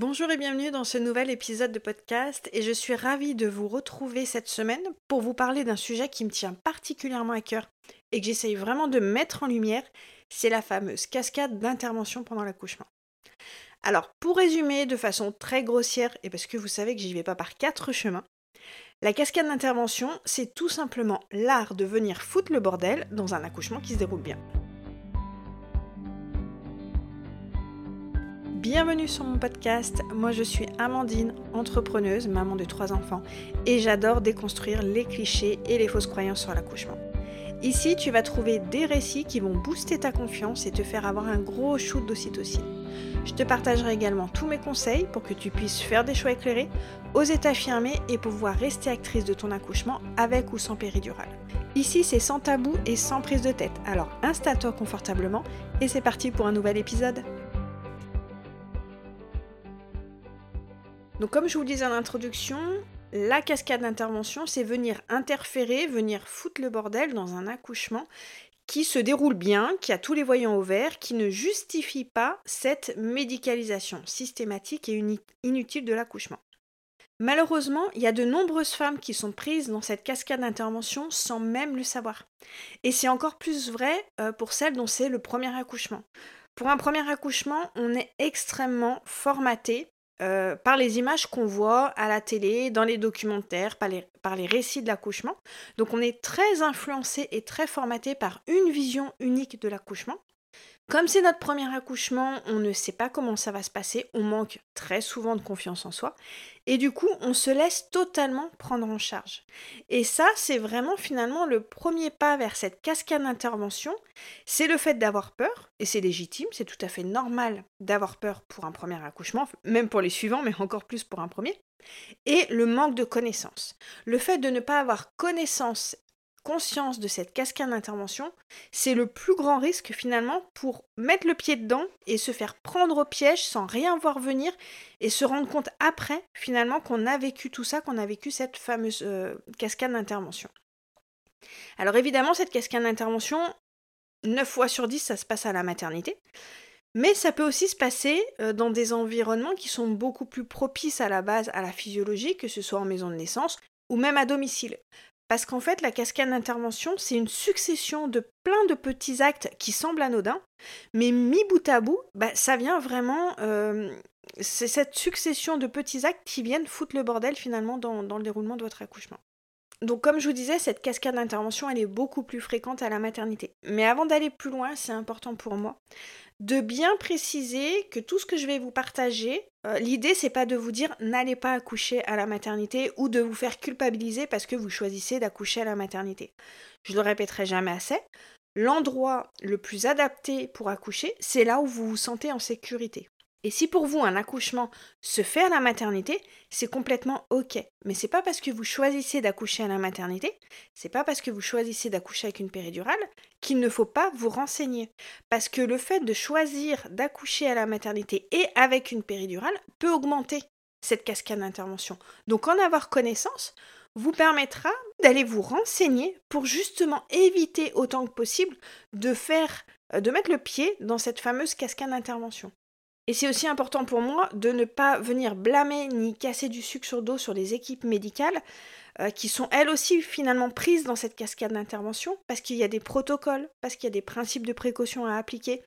Bonjour et bienvenue dans ce nouvel épisode de podcast et je suis ravie de vous retrouver cette semaine pour vous parler d'un sujet qui me tient particulièrement à cœur et que j'essaye vraiment de mettre en lumière, c'est la fameuse cascade d'intervention pendant l'accouchement. Alors pour résumer de façon très grossière et parce que vous savez que j'y vais pas par quatre chemins, la cascade d'intervention c'est tout simplement l'art de venir foutre le bordel dans un accouchement qui se déroule bien. Bienvenue sur mon podcast. Moi je suis Amandine, entrepreneuse, maman de trois enfants et j'adore déconstruire les clichés et les fausses croyances sur l'accouchement. Ici, tu vas trouver des récits qui vont booster ta confiance et te faire avoir un gros shoot d'ocytocine. Je te partagerai également tous mes conseils pour que tu puisses faire des choix éclairés, oser t'affirmer et pouvoir rester actrice de ton accouchement avec ou sans péridurale. Ici, c'est sans tabou et sans prise de tête. Alors installe-toi confortablement et c'est parti pour un nouvel épisode. Donc comme je vous le disais en introduction, la cascade d'intervention, c'est venir interférer, venir foutre le bordel dans un accouchement qui se déroule bien, qui a tous les voyants au vert, qui ne justifie pas cette médicalisation systématique et inutile de l'accouchement. Malheureusement, il y a de nombreuses femmes qui sont prises dans cette cascade d'intervention sans même le savoir. Et c'est encore plus vrai euh, pour celles dont c'est le premier accouchement. Pour un premier accouchement, on est extrêmement formaté euh, par les images qu'on voit à la télé, dans les documentaires, par les, par les récits de l'accouchement. Donc on est très influencé et très formaté par une vision unique de l'accouchement. Comme c'est notre premier accouchement, on ne sait pas comment ça va se passer, on manque très souvent de confiance en soi, et du coup, on se laisse totalement prendre en charge. Et ça, c'est vraiment finalement le premier pas vers cette cascade d'intervention, c'est le fait d'avoir peur, et c'est légitime, c'est tout à fait normal d'avoir peur pour un premier accouchement, même pour les suivants, mais encore plus pour un premier, et le manque de connaissance. Le fait de ne pas avoir connaissance conscience de cette cascade d'intervention, c'est le plus grand risque finalement pour mettre le pied dedans et se faire prendre au piège sans rien voir venir et se rendre compte après finalement qu'on a vécu tout ça, qu'on a vécu cette fameuse euh, cascade d'intervention. Alors évidemment, cette cascade d'intervention, 9 fois sur 10, ça se passe à la maternité. Mais ça peut aussi se passer euh, dans des environnements qui sont beaucoup plus propices à la base à la physiologie, que ce soit en maison de naissance ou même à domicile. Parce qu'en fait, la cascade d'intervention, c'est une succession de plein de petits actes qui semblent anodins, mais mis bout à bout, bah, ça vient vraiment... Euh, c'est cette succession de petits actes qui viennent foutre le bordel finalement dans, dans le déroulement de votre accouchement. Donc comme je vous disais, cette cascade d'intervention, elle est beaucoup plus fréquente à la maternité. Mais avant d'aller plus loin, c'est important pour moi de bien préciser que tout ce que je vais vous partager, euh, l'idée c'est pas de vous dire n'allez pas accoucher à la maternité ou de vous faire culpabiliser parce que vous choisissez d'accoucher à la maternité. Je le répéterai jamais assez. L'endroit le plus adapté pour accoucher, c'est là où vous vous sentez en sécurité. Et si pour vous un accouchement se fait à la maternité, c'est complètement ok. Mais c'est pas parce que vous choisissez d'accoucher à la maternité, c'est pas parce que vous choisissez d'accoucher avec une péridurale qu'il ne faut pas vous renseigner. Parce que le fait de choisir d'accoucher à la maternité et avec une péridurale peut augmenter cette cascade d'intervention. Donc en avoir connaissance vous permettra d'aller vous renseigner pour justement éviter autant que possible de faire de mettre le pied dans cette fameuse cascade d'intervention. Et c'est aussi important pour moi de ne pas venir blâmer ni casser du sucre sur dos sur les équipes médicales euh, qui sont elles aussi finalement prises dans cette cascade d'intervention parce qu'il y a des protocoles, parce qu'il y a des principes de précaution à appliquer,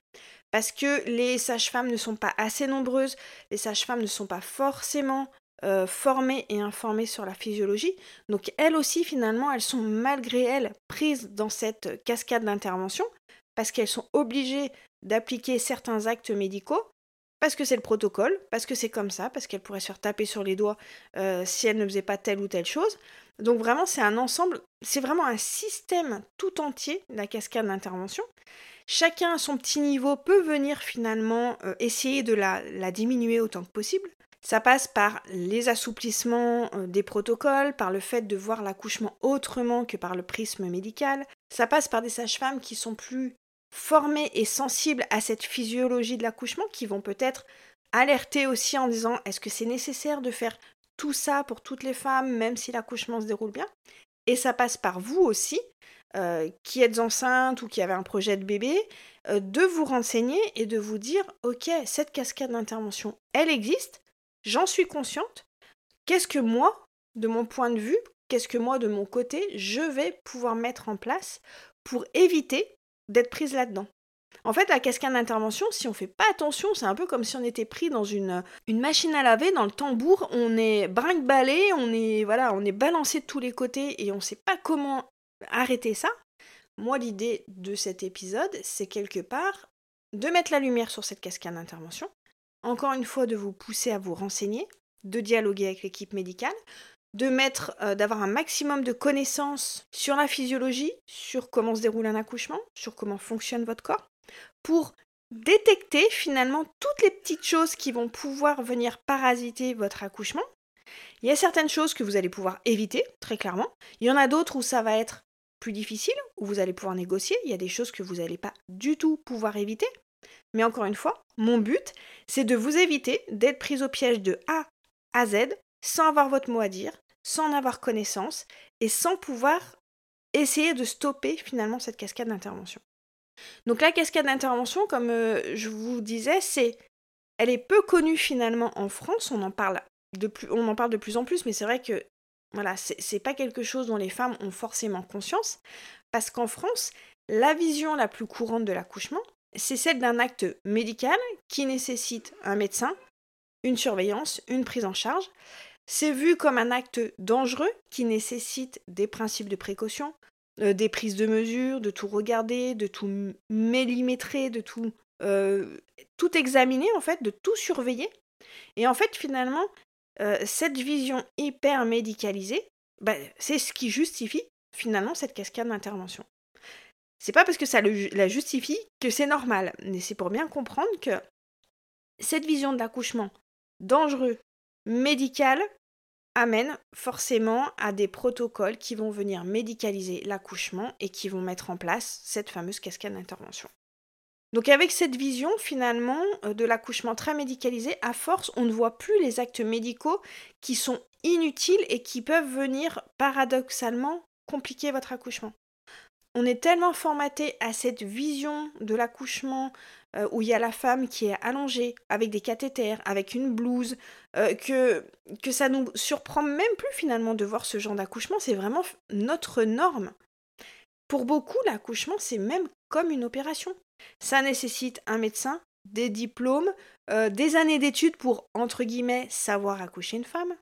parce que les sages-femmes ne sont pas assez nombreuses, les sages-femmes ne sont pas forcément euh, formées et informées sur la physiologie. Donc elles aussi finalement elles sont malgré elles prises dans cette cascade d'intervention parce qu'elles sont obligées d'appliquer certains actes médicaux parce que c'est le protocole, parce que c'est comme ça, parce qu'elle pourrait se faire taper sur les doigts euh, si elle ne faisait pas telle ou telle chose. Donc vraiment, c'est un ensemble, c'est vraiment un système tout entier, la cascade d'intervention. Chacun à son petit niveau peut venir finalement euh, essayer de la, diminuer autant que possible. Ça passe par les assouplissements euh, des protocoles, par le fait de voir l'accouchement autrement que par le prisme médical. Ça passe par des sages-femmes qui sont plus formés et sensibles à cette physiologie de l'accouchement qui vont peut-être alerter aussi en disant est-ce que c'est nécessaire de faire tout ça pour toutes les femmes même si l'accouchement se déroule bien? Et ça passe par vous aussi euh, qui êtes enceinte ou qui avez un projet de bébé euh, de vous renseigner et de vous dire ok cette cascade d'intervention elle existe j'en suis consciente. Qu'est-ce que moi, de mon point de vue, qu'est-ce que moi, de mon côté, je vais pouvoir mettre en place pour éviter d'être prise là-dedans en fait, la cascade d'intervention, si on fait pas attention, c'est un peu comme si on était pris dans une, machine à laver, dans le tambour, on est brinque-ballé, on est voilà, on est balancé de tous les côtés et on sait pas comment arrêter ça. Moi, l'idée de cet épisode, c'est quelque part de mettre la lumière sur cette cascade d'intervention, encore une fois de vous pousser à vous renseigner, de dialoguer avec l'équipe médicale, de mettre, euh, d'avoir un maximum de connaissances sur la physiologie, sur comment se déroule un accouchement, sur comment fonctionne votre corps, pour détecter finalement toutes les petites choses qui vont pouvoir venir parasiter votre accouchement. Il y a certaines choses que vous allez pouvoir éviter, très clairement. Il y en a d'autres où ça va être plus difficile, où vous allez pouvoir négocier. Il y a des choses que vous n'allez pas du tout pouvoir éviter. Mais encore une fois, mon but, c'est de vous éviter d'être prise au piège de A à Z sans avoir votre mot à dire, sans en avoir connaissance et sans pouvoir essayer de stopper finalement cette cascade d'intervention. Donc la cascade d'intervention, comme euh, je vous disais, c'est elle est peu connue finalement en France, on en parle de plus, en plus, mais c'est vrai que voilà, c'est pas quelque chose dont les femmes ont forcément conscience, parce qu'en France, la vision la plus courante de l'accouchement, c'est celle d'un acte médical qui nécessite un médecin, une surveillance, une prise en charge. C'est vu comme un acte dangereux qui nécessite des principes de précaution, euh, des prises de mesures, de tout regarder, de tout millimétrer, de tout, euh, tout examiner en fait, de tout surveiller. Et en fait finalement, euh, cette vision hyper médicalisée, bah, c'est ce qui justifie finalement cette cascade d'intervention. C'est pas parce que ça la justifie que c'est normal, mais c'est pour bien comprendre que cette vision de l'accouchement dangereux, médical, amène forcément à des protocoles qui vont venir médicaliser l'accouchement et qui vont mettre en place cette fameuse cascade d'intervention. Donc avec cette vision finalement euh, de l'accouchement très médicalisé, à force, on ne voit plus les actes médicaux qui sont inutiles et qui peuvent venir paradoxalement compliquer votre accouchement on est tellement formaté à cette vision de l'accouchement euh, où il y a la femme qui est allongée avec des cathéters, avec une blouse, euh, que, que ça nous surprend même plus finalement de voir ce genre d'accouchement. C'est vraiment notre norme. Pour beaucoup, l'accouchement, c'est même comme une opération. Ça nécessite un médecin, des diplômes, euh, des années d'études pour, entre guillemets, savoir accoucher une femme.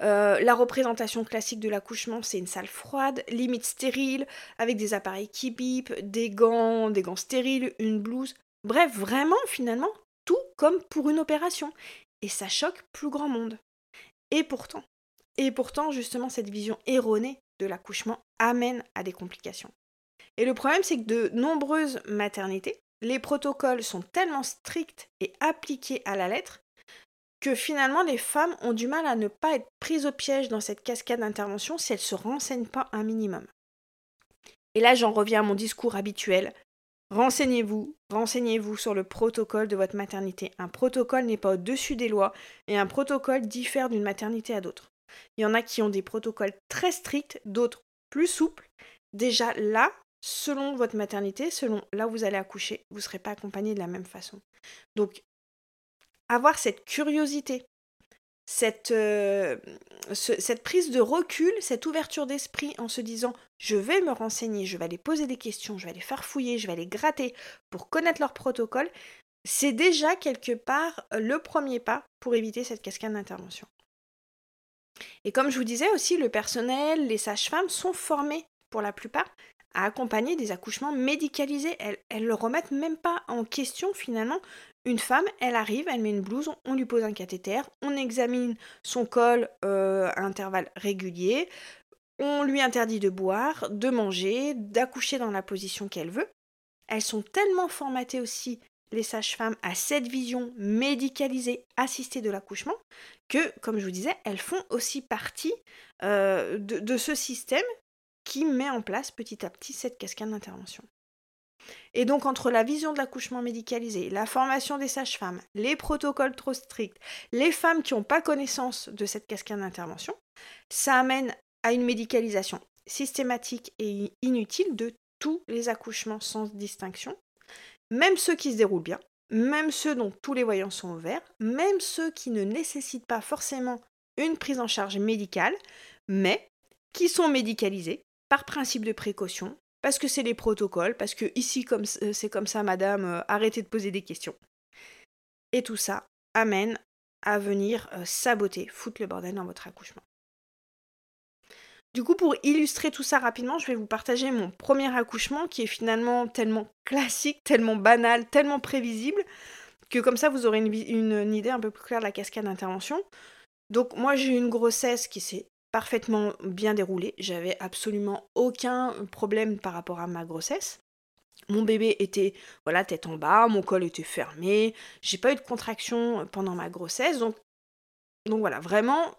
Euh, la représentation classique de l'accouchement, c'est une salle froide, limite stérile, avec des appareils qui bipent, des gants, des gants stériles, une blouse. Bref, vraiment, finalement, tout comme pour une opération. Et ça choque plus grand monde. Et pourtant, et pourtant, justement, cette vision erronée de l'accouchement amène à des complications. Et le problème, c'est que de nombreuses maternités, les protocoles sont tellement stricts et appliqués à la lettre que finalement les femmes ont du mal à ne pas être prises au piège dans cette cascade d'intervention si elles ne se renseignent pas un minimum. Et là j'en reviens à mon discours habituel. Renseignez-vous, renseignez-vous sur le protocole de votre maternité. Un protocole n'est pas au-dessus des lois et un protocole diffère d'une maternité à d'autres. Il y en a qui ont des protocoles très stricts, d'autres plus souples. Déjà là, selon votre maternité, selon là où vous allez accoucher, vous ne serez pas accompagné de la même façon. Donc avoir cette curiosité, cette, euh, cette prise de recul, cette ouverture d'esprit en se disant je vais me renseigner, je vais aller poser des questions, je vais aller faire fouiller, je vais aller gratter pour connaître leur protocole, c'est déjà quelque part le premier pas pour éviter cette cascade d'intervention. Et comme je vous disais aussi, le personnel, les sages-femmes sont formés pour la plupart à accompagner des accouchements médicalisés. Elles ne le remettent même pas en question finalement une femme, elle arrive, elle met une blouse, on lui pose un cathéter, on examine son col euh, à intervalles réguliers, on lui interdit de boire, de manger, d'accoucher dans la position qu'elle veut. Elles sont tellement formatées aussi, les sages-femmes, à cette vision médicalisée, assistée de l'accouchement, que, comme je vous disais, elles font aussi partie euh, de ce système qui met en place petit à petit cette cascade d'intervention. Et donc entre la vision de l'accouchement médicalisé, la formation des sages-femmes, les protocoles trop stricts, les femmes qui n'ont pas connaissance de cette cascade d'intervention, ça amène à une médicalisation systématique et inutile de tous les accouchements sans distinction, même ceux qui se déroulent bien, même ceux dont tous les voyants sont ouverts, même ceux qui ne nécessitent pas forcément une prise en charge médicale, mais qui sont médicalisés par principe de précaution, parce que c'est les protocoles, parce que ici comme c'est comme ça, madame, euh, arrêtez de poser des questions. Et tout ça amène à venir euh, saboter, foutre le bordel dans votre accouchement. Du coup, pour illustrer tout ça rapidement, je vais vous partager mon premier accouchement qui est finalement tellement classique, tellement banal, tellement prévisible, que comme ça vous aurez une, idée un peu plus claire de la cascade d'intervention. Donc moi j'ai une grossesse qui s'est parfaitement bien déroulée, j'avais absolument aucun problème par rapport à ma grossesse. Mon bébé était voilà tête en bas, mon col était fermé, j'ai pas eu de contraction pendant ma grossesse, donc donc voilà vraiment,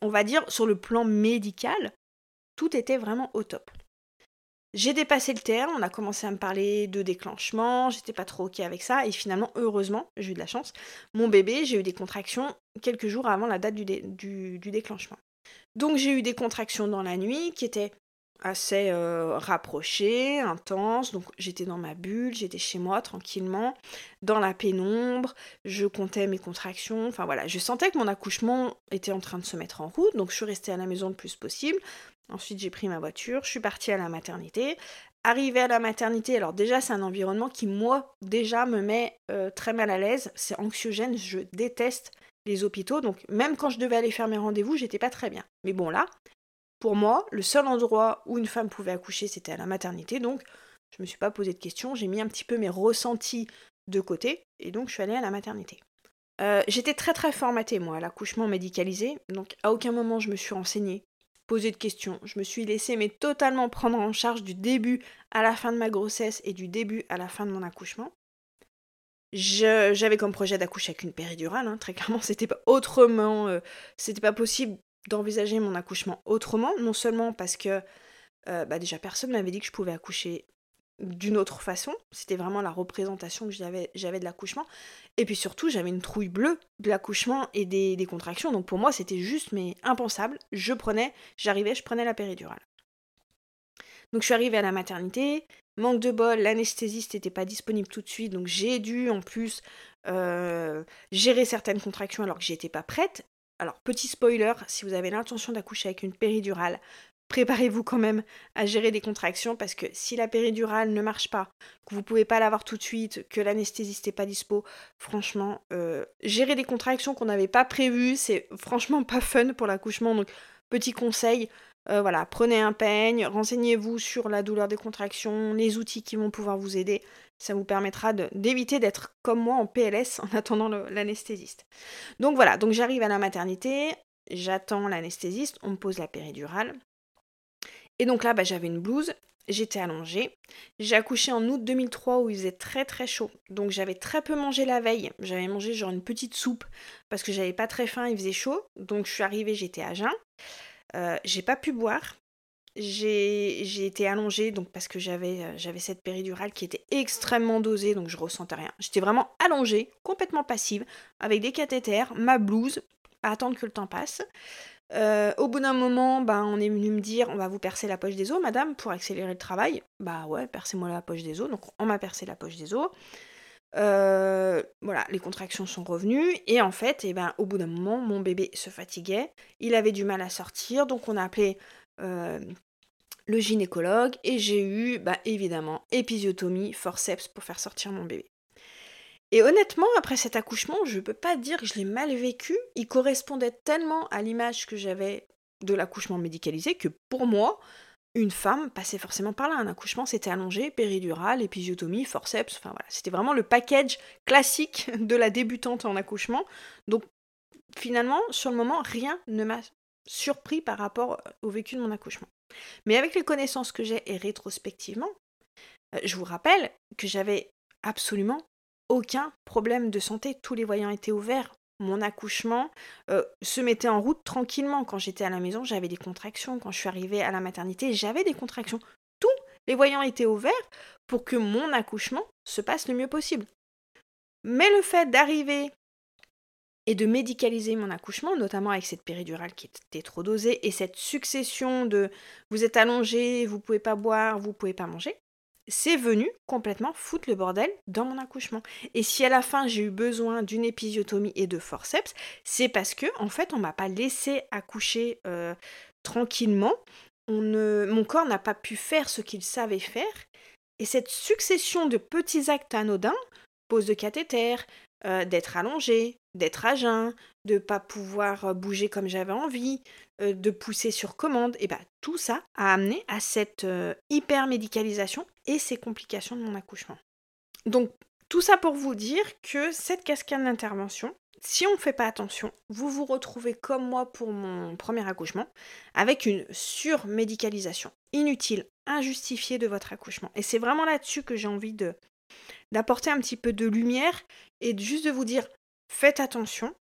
on va dire sur le plan médical, tout était vraiment au top. J'ai dépassé le terme, on a commencé à me parler de déclenchement, j'étais pas trop ok avec ça, et finalement, heureusement, j'ai eu de la chance, mon bébé, j'ai eu des contractions quelques jours avant la date du déclenchement. Donc j'ai eu des contractions dans la nuit qui étaient assez euh, rapproché, intense. Donc j'étais dans ma bulle, j'étais chez moi tranquillement, dans la pénombre, je comptais mes contractions. Enfin voilà, je sentais que mon accouchement était en train de se mettre en route, donc je suis restée à la maison le plus possible. Ensuite j'ai pris ma voiture, je suis partie à la maternité. Arrivée à la maternité, alors déjà c'est un environnement qui moi déjà me met euh, très mal à l'aise, c'est anxiogène, je déteste les hôpitaux, donc même quand je devais aller faire mes rendez-vous, j'étais pas très bien. Mais bon là, pour moi, le seul endroit où une femme pouvait accoucher, c'était à la maternité, donc je me suis pas posé de questions, j'ai mis un petit peu mes ressentis de côté, et donc je suis allée à la maternité. Euh, j'étais très très formatée, moi, à l'accouchement médicalisé, donc à aucun moment je me suis renseignée, posé de questions, je me suis laissée mais totalement prendre en charge du début à la fin de ma grossesse et du début à la fin de mon accouchement. J'avais comme projet d'accoucher avec une péridurale, hein, très clairement, c'était pas autrement, euh, c'était pas possible d'envisager mon accouchement autrement, non seulement parce que euh, bah déjà personne m'avait dit que je pouvais accoucher d'une autre façon, c'était vraiment la représentation que j'avais, de l'accouchement, et puis surtout j'avais une trouille bleue de l'accouchement et des, des contractions, donc pour moi c'était juste mais impensable, je prenais, j'arrivais, je prenais la péridurale. Donc je suis arrivée à la maternité, manque de bol, l'anesthésiste n'était pas disponible tout de suite, donc j'ai dû en plus euh, gérer certaines contractions alors que j'étais pas prête. Alors, petit spoiler, si vous avez l'intention d'accoucher avec une péridurale, préparez-vous quand même à gérer des contractions parce que si la péridurale ne marche pas, que vous pouvez pas l'avoir tout de suite, que l'anesthésiste n'est pas dispo, franchement, euh, gérer des contractions qu'on n'avait pas prévues, c'est franchement pas fun pour l'accouchement. Donc, petit conseil, euh, voilà, prenez un peigne, renseignez-vous sur la douleur des contractions, les outils qui vont pouvoir vous aider. Ça vous permettra d'éviter d'être comme moi en PLS en attendant l'anesthésiste. Donc voilà, donc j'arrive à la maternité, j'attends l'anesthésiste, on me pose la péridurale. Et donc là, bah, j'avais une blouse, j'étais allongée. J'ai accouché en août 2003 où il faisait très très chaud. Donc j'avais très peu mangé la veille. J'avais mangé genre une petite soupe parce que j'avais pas très faim, il faisait chaud. Donc je suis arrivée, j'étais à jeun. Euh, j'ai pas pu boire. J'ai été allongée donc parce que j'avais euh, j'avais cette péridurale qui était extrêmement dosée donc je ressentais rien. J'étais vraiment allongée, complètement passive, avec des cathéters, ma blouse, à attendre que le temps passe. Euh, au bout d'un moment, bah, on est venu me dire on va vous percer la poche des os, madame, pour accélérer le travail. Bah ouais, percez-moi la poche des os. Donc on m'a percé la poche des os. Euh, voilà, les contractions sont revenues et en fait, eh ben, au bout d'un moment, mon bébé se fatiguait, il avait du mal à sortir, donc on a appelé euh, le gynécologue et j'ai eu bah, évidemment épisiotomie, forceps pour faire sortir mon bébé. Et honnêtement, après cet accouchement, je peux pas dire que je l'ai mal vécu, il correspondait tellement à l'image que j'avais de l'accouchement médicalisé que pour moi, une femme passait forcément par là. Un accouchement, c'était allongé, péridurale, épisiotomie, forceps, enfin voilà. C'était vraiment le package classique de la débutante en accouchement. Donc finalement, sur le moment, rien ne m'a surpris par rapport au vécu de mon accouchement. Mais avec les connaissances que j'ai et rétrospectivement, euh, je vous rappelle que j'avais absolument aucun problème de santé. Tous les voyants étaient ouverts mon accouchement euh, se mettait en route tranquillement. Quand j'étais à la maison, j'avais des contractions. Quand je suis arrivée à la maternité, j'avais des contractions. Tous les voyants étaient ouverts pour que mon accouchement se passe le mieux possible. Mais le fait d'arriver et de médicaliser mon accouchement, notamment avec cette péridurale qui était trop dosée et cette succession de vous êtes allongé, vous pouvez pas boire, vous pouvez pas manger, c'est venu complètement foutre le bordel dans mon accouchement. Et si à la fin j'ai eu besoin d'une épisiotomie et de forceps, c'est parce que en fait on m'a pas laissé accoucher euh, tranquillement. On mon corps n'a pas pu faire ce qu'il savait faire. Et cette succession de petits actes anodins, pose de cathéter, euh, d'être allongé, d'être à jeun, de pas pouvoir euh, bouger comme j'avais envie, euh, de pousser sur commande, et bah tout ça a amené à cette hyper médicalisation et ces complications de mon accouchement. Donc tout ça pour vous dire que cette cascade d'intervention, si on ne fait pas attention, vous vous retrouvez comme moi pour mon premier accouchement, avec une surmédicalisation inutile, injustifiée de votre accouchement. Et c'est vraiment là-dessus que j'ai envie de d'apporter un petit peu de lumière et juste de vous dire faites attention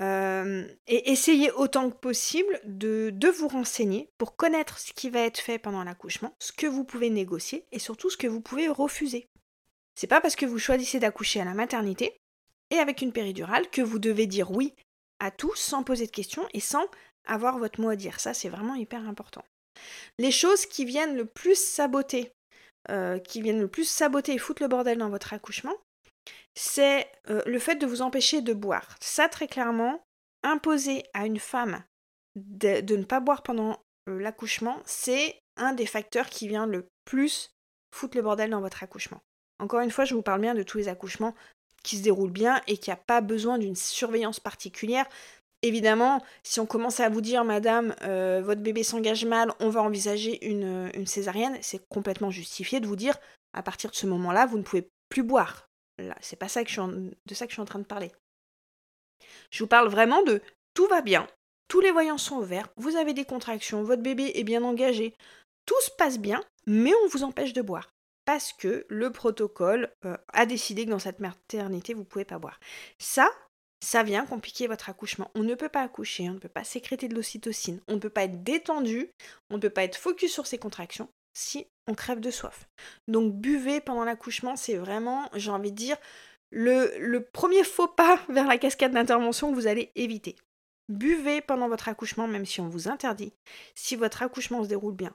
euh, et essayez autant que possible de, vous renseigner pour connaître ce qui va être fait pendant l'accouchement, ce que vous pouvez négocier et surtout ce que vous pouvez refuser. C'est pas parce que vous choisissez d'accoucher à la maternité et avec une péridurale que vous devez dire oui à tout sans poser de questions et sans avoir votre mot à dire. Ça, c'est vraiment hyper important. Les choses qui viennent le plus saboter, euh, qui viennent le plus saboter et foutre le bordel dans votre accouchement, c'est euh, le fait de vous empêcher de boire. Ça, très clairement, imposer à une femme de, ne pas boire pendant euh, l'accouchement, c'est un des facteurs qui vient le plus foutre le bordel dans votre accouchement. Encore une fois, je vous parle bien de tous les accouchements qui se déroulent bien et qui a pas besoin d'une surveillance particulière. Évidemment, si on commence à vous dire, madame, euh, votre bébé s'engage mal, on va envisager une, une césarienne, c'est complètement justifié de vous dire, à partir de ce moment-là, vous ne pouvez plus boire. Là, c'est pas de ça que je suis en train de parler. Je vous parle vraiment de tout va bien, tous les voyants sont ouverts, vous avez des contractions, votre bébé est bien engagé, tout se passe bien, mais on vous empêche de boire parce que le protocole euh, a décidé que dans cette maternité, vous ne pouvez pas boire. Ça, ça vient compliquer votre accouchement. On ne peut pas accoucher, on ne peut pas sécréter de l'ocytocine, on ne peut pas être détendu, on ne peut pas être focus sur ses contractions si on crève de soif. Donc buvez pendant l'accouchement, c'est vraiment, j'ai envie de dire, le, le premier faux pas vers la cascade d'intervention que vous allez éviter. Buvez pendant votre accouchement, même si on vous interdit. Si votre accouchement se déroule bien,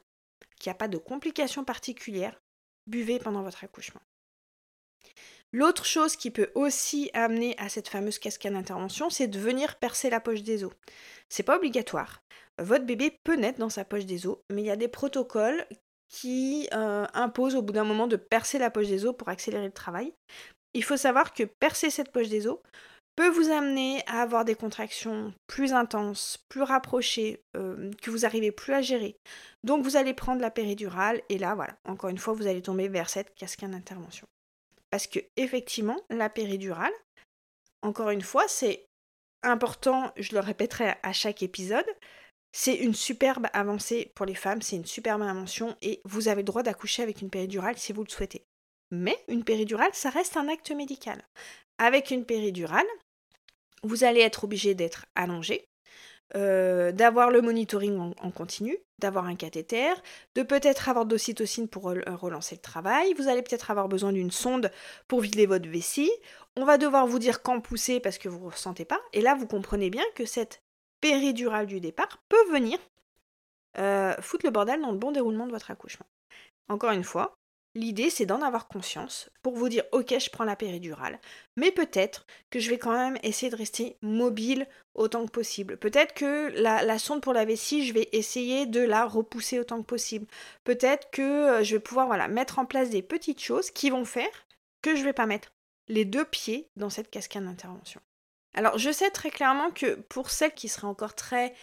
qu'il n'y a pas de complications particulières, buvez pendant votre accouchement. L'autre chose qui peut aussi amener à cette fameuse cascade d'intervention, c'est de venir percer la poche des os. C'est pas obligatoire. Votre bébé peut naître dans sa poche des os, mais il y a des protocoles qui euh, imposent au bout d'un moment de percer la poche des os pour accélérer le travail. Il faut savoir que percer cette poche des os peut vous amener à avoir des contractions plus intenses, plus rapprochées, euh, que vous n'arrivez plus à gérer. Donc vous allez prendre la péridurale et là, voilà, encore une fois, vous allez tomber vers cette cascade d'intervention. Parce que effectivement, la péridurale, encore une fois, c'est important, je le répéterai à chaque épisode, c'est une superbe avancée pour les femmes, c'est une superbe invention et vous avez le droit d'accoucher avec une péridurale si vous le souhaitez. Mais une péridurale, ça reste un acte médical. Avec une péridurale, vous allez être obligé d'être allongé, euh, d'avoir le monitoring en, continu, d'avoir un cathéter, de peut-être avoir d'ocytocine pour relancer le travail, vous allez peut-être avoir besoin d'une sonde pour vider votre vessie, on va devoir vous dire quand pousser parce que vous ne ressentez pas, et là vous comprenez bien que cette péridurale du départ peut venir euh, foutre le bordel dans le bon déroulement de votre accouchement. Encore une fois, L'idée, c'est d'en avoir conscience pour vous dire, ok, je prends la péridurale, mais peut-être que je vais quand même essayer de rester mobile autant que possible. Peut-être que la, sonde pour la vessie, je vais essayer de la repousser autant que possible. Peut-être que euh, je vais pouvoir voilà, mettre en place des petites choses qui vont faire que je ne vais pas mettre les deux pieds dans cette cascade d'intervention. Alors, je sais très clairement que pour celles qui seraient encore très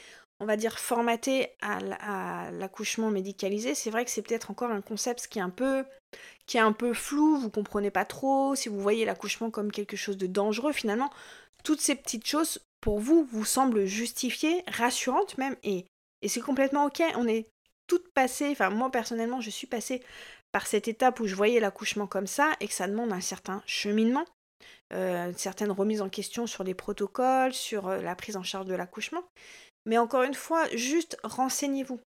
on va dire, formaté à l'accouchement médicalisé, c'est vrai que c'est peut-être encore un concept qui est un peu flou, vous comprenez pas trop, si vous voyez l'accouchement comme quelque chose de dangereux, finalement, toutes ces petites choses pour vous vous semblent justifiées, rassurantes même, et c'est complètement ok. On est toutes passées, enfin moi personnellement je suis passée par cette étape où je voyais l'accouchement comme ça et que ça demande un certain cheminement, euh, une certaine remise en question sur les protocoles, sur euh, la prise en charge de l'accouchement. Mais encore une fois, juste renseignez-vous.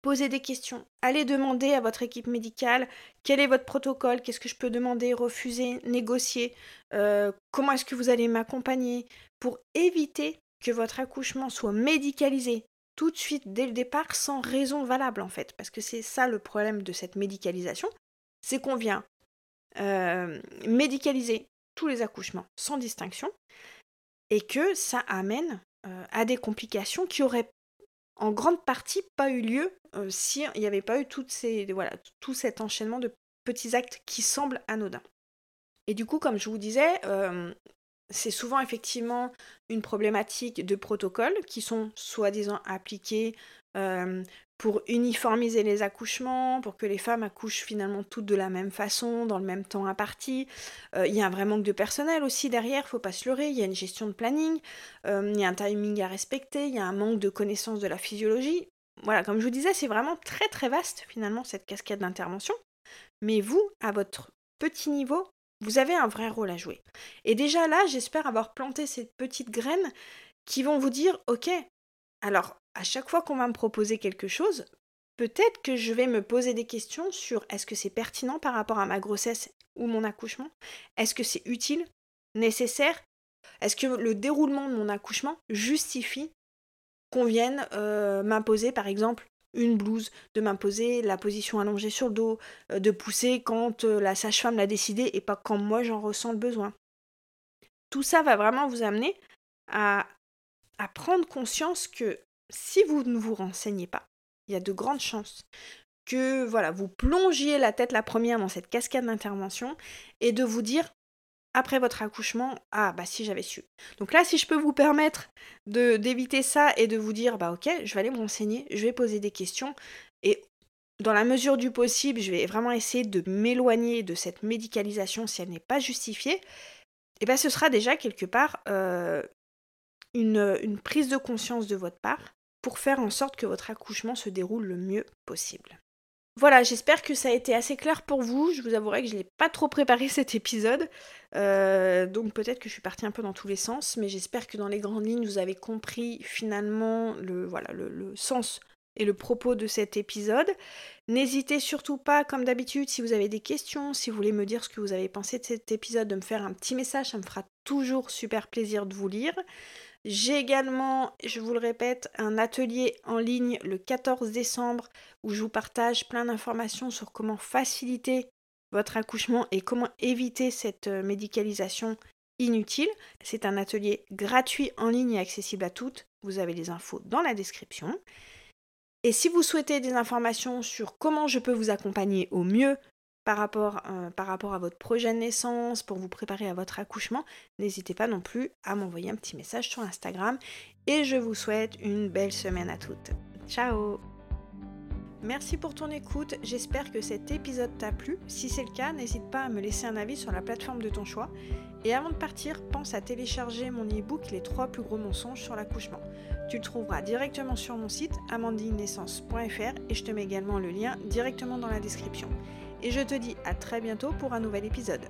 Posez des questions. Allez demander à votre équipe médicale quel est votre protocole, qu'est-ce que je peux demander, refuser, négocier, euh, comment est-ce que vous allez m'accompagner pour éviter que votre accouchement soit médicalisé tout de suite dès le départ sans raison valable en fait. Parce que c'est ça le problème de cette médicalisation, c'est qu'on vient euh, médicaliser tous les accouchements sans distinction et que ça amène euh, à des complications qui auraient en grande partie pas eu lieu euh, s'il n'y avait pas eu toutes ces, voilà, tout cet enchaînement de petits actes qui semblent anodins. Et du coup, comme je vous disais, c'est souvent effectivement une problématique de protocoles qui sont soi-disant appliqués pour uniformiser les accouchements, pour que les femmes accouchent finalement toutes de la même façon, dans le même temps imparti. Euh, il y a un vrai manque de personnel aussi derrière, faut pas se leurrer, il y a une gestion de planning, il y a un timing à respecter, il y a un manque de connaissance de la physiologie. Voilà, comme je vous disais, c'est vraiment très très vaste finalement cette cascade d'intervention. Mais vous, à votre petit niveau, vous avez un vrai rôle à jouer. Et déjà là, j'espère avoir planté ces petites graines qui vont vous dire, ok, alors à chaque fois qu'on va me proposer quelque chose, peut-être que je vais me poser des questions sur est-ce que c'est pertinent par rapport à ma grossesse ou mon accouchement? Est-ce que c'est utile? Nécessaire? Est-ce que le déroulement de mon accouchement justifie qu'on vienne euh, m'imposer par exemple une blouse, de m'imposer la position allongée sur le dos, euh, de pousser quand euh, la sage-femme l'a décidé et pas quand moi j'en ressens le besoin? Tout ça va vraiment vous amener à, à prendre conscience que si vous ne vous renseignez pas, il y a de grandes chances que voilà, vous plongiez la tête la première dans cette cascade d'intervention et de vous dire après votre accouchement, ah bah si j'avais su. Donc là, si je peux vous permettre de d'éviter ça et de vous dire, bah ok, je vais aller me renseigner, je vais poser des questions et dans la mesure du possible, je vais vraiment essayer de m'éloigner de cette médicalisation si elle n'est pas justifiée. Et bien ce sera déjà quelque part euh, une, une prise de conscience de votre part pour faire en sorte que votre accouchement se déroule le mieux possible. Voilà, j'espère que ça a été assez clair pour vous. Je vous avouerai que je n'ai pas trop préparé cet épisode. Euh, donc peut-être que je suis partie un peu dans tous les sens, mais j'espère que dans les grandes lignes, vous avez compris finalement le, voilà, le, sens et le propos de cet épisode. N'hésitez surtout pas, comme d'habitude, si vous avez des questions, si vous voulez me dire ce que vous avez pensé de cet épisode, de me faire un petit message, ça me fera toujours super plaisir de vous lire. J'ai également, je vous le répète, un atelier en ligne le 14 décembre où je vous partage plein d'informations sur comment faciliter votre accouchement et comment éviter cette euh, médicalisation inutile. C'est un atelier gratuit en ligne et accessible à toutes. Vous avez les infos dans la description. Et si vous souhaitez des informations sur comment je peux vous accompagner au mieux par rapport, euh, par rapport à votre projet de naissance, pour vous préparer à votre accouchement, n'hésitez pas non plus à m'envoyer un petit message sur Instagram. Et je vous souhaite une belle semaine à toutes. Ciao Merci pour ton écoute, j'espère que cet épisode t'a plu. Si c'est le cas, n'hésite pas à me laisser un avis sur la plateforme de ton choix. Et avant de partir, pense à télécharger mon e-book Les 3 plus gros mensonges sur l'accouchement. Tu le trouveras directement sur mon site amandinenaissance.fr et je te mets également le lien directement dans la description. Et je te dis à très bientôt pour un nouvel épisode.